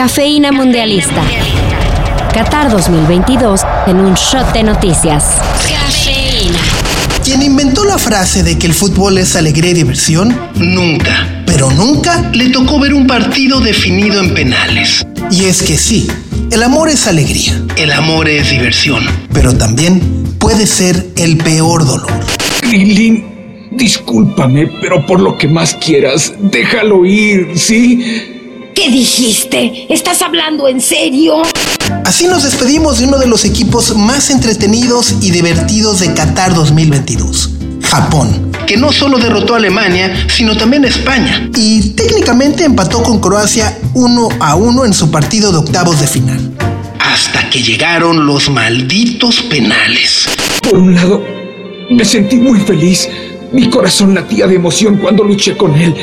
Cafeína Mundialista. Qatar 2022 en un shot de noticias. Cafeína. Quien inventó la frase de que el fútbol es alegría y diversión, nunca, pero nunca le tocó ver un partido definido en penales. Y es que sí, el amor es alegría, el amor es diversión, pero también puede ser el peor dolor. Lilin, discúlpame, pero por lo que más quieras, déjalo ir, ¿sí? ¿Qué dijiste? ¿Estás hablando en serio? Así nos despedimos de uno de los equipos más entretenidos y divertidos de Qatar 2022, Japón, que no solo derrotó a Alemania, sino también a España, y técnicamente empató con Croacia 1 a 1 en su partido de octavos de final. Hasta que llegaron los malditos penales. Por un lado, me sentí muy feliz. Mi corazón latía de emoción cuando luché con él.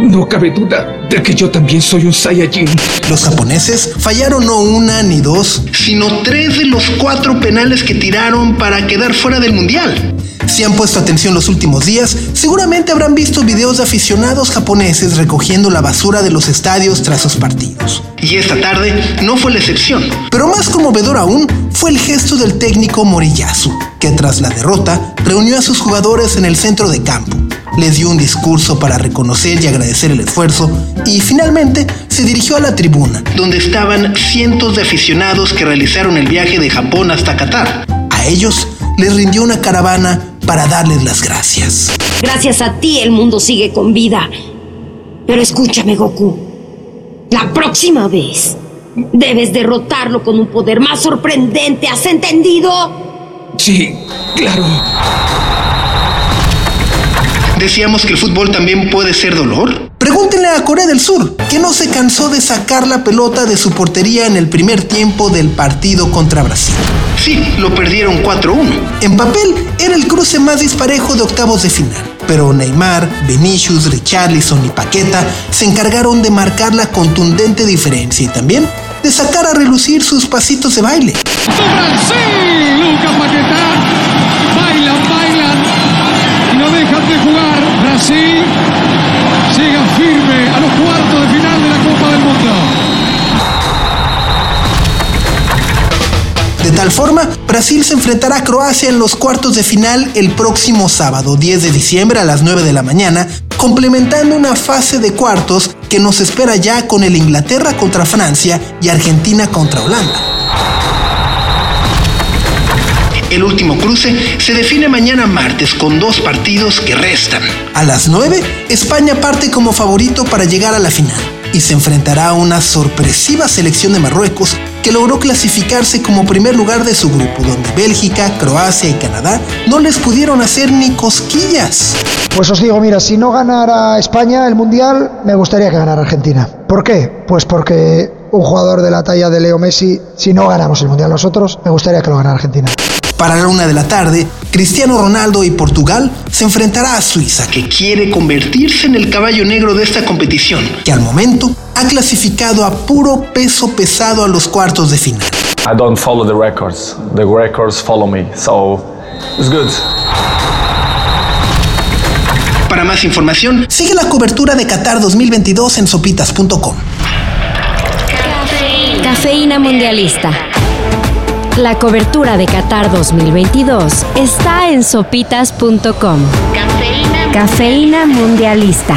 No cabe duda de que yo también soy un Saiyajin. Los japoneses fallaron no una ni dos, sino tres de los cuatro penales que tiraron para quedar fuera del mundial. Si han puesto atención los últimos días, seguramente habrán visto videos de aficionados japoneses recogiendo la basura de los estadios tras sus partidos. Y esta tarde no fue la excepción. Pero más conmovedor aún fue el gesto del técnico Moriyasu, que tras la derrota reunió a sus jugadores en el centro de campo les dio un discurso para reconocer y agradecer el esfuerzo y finalmente se dirigió a la tribuna, donde estaban cientos de aficionados que realizaron el viaje de Japón hasta Qatar. A ellos les rindió una caravana para darles las gracias. Gracias a ti el mundo sigue con vida. Pero escúchame, Goku. La próxima vez debes derrotarlo con un poder más sorprendente. ¿Has entendido? Sí, claro. ¿Decíamos que el fútbol también puede ser dolor? Pregúntenle a Corea del Sur, que no se cansó de sacar la pelota de su portería en el primer tiempo del partido contra Brasil. Sí, lo perdieron 4-1. En papel, era el cruce más disparejo de octavos de final. Pero Neymar, Vinicius, Richarlison y Paqueta se encargaron de marcar la contundente diferencia y también de sacar a relucir sus pasitos de baile. ¡Brasil! Luca Paquetá tal forma, Brasil se enfrentará a Croacia en los cuartos de final el próximo sábado 10 de diciembre a las 9 de la mañana, complementando una fase de cuartos que nos espera ya con el Inglaterra contra Francia y Argentina contra Holanda. El último cruce se define mañana martes con dos partidos que restan. A las 9, España parte como favorito para llegar a la final y se enfrentará a una sorpresiva selección de Marruecos que logró clasificarse como primer lugar de su grupo, donde Bélgica, Croacia y Canadá no les pudieron hacer ni cosquillas. Pues os digo, mira, si no ganara España el Mundial, me gustaría que ganara Argentina. ¿Por qué? Pues porque un jugador de la talla de Leo Messi, si no ganamos el Mundial nosotros, me gustaría que lo ganara Argentina. Para la una de la tarde, Cristiano Ronaldo y Portugal se enfrentará a Suiza, que quiere convertirse en el caballo negro de esta competición, que al momento ha clasificado a puro peso pesado a los cuartos de final. I don't follow the records. The records follow me. So it's good. Para más información, sigue la cobertura de Qatar 2022 en sopitas.com. Cafeína Mundialista. La cobertura de Qatar 2022 está en sopitas.com. Cafeína, Cafeína Mundialista.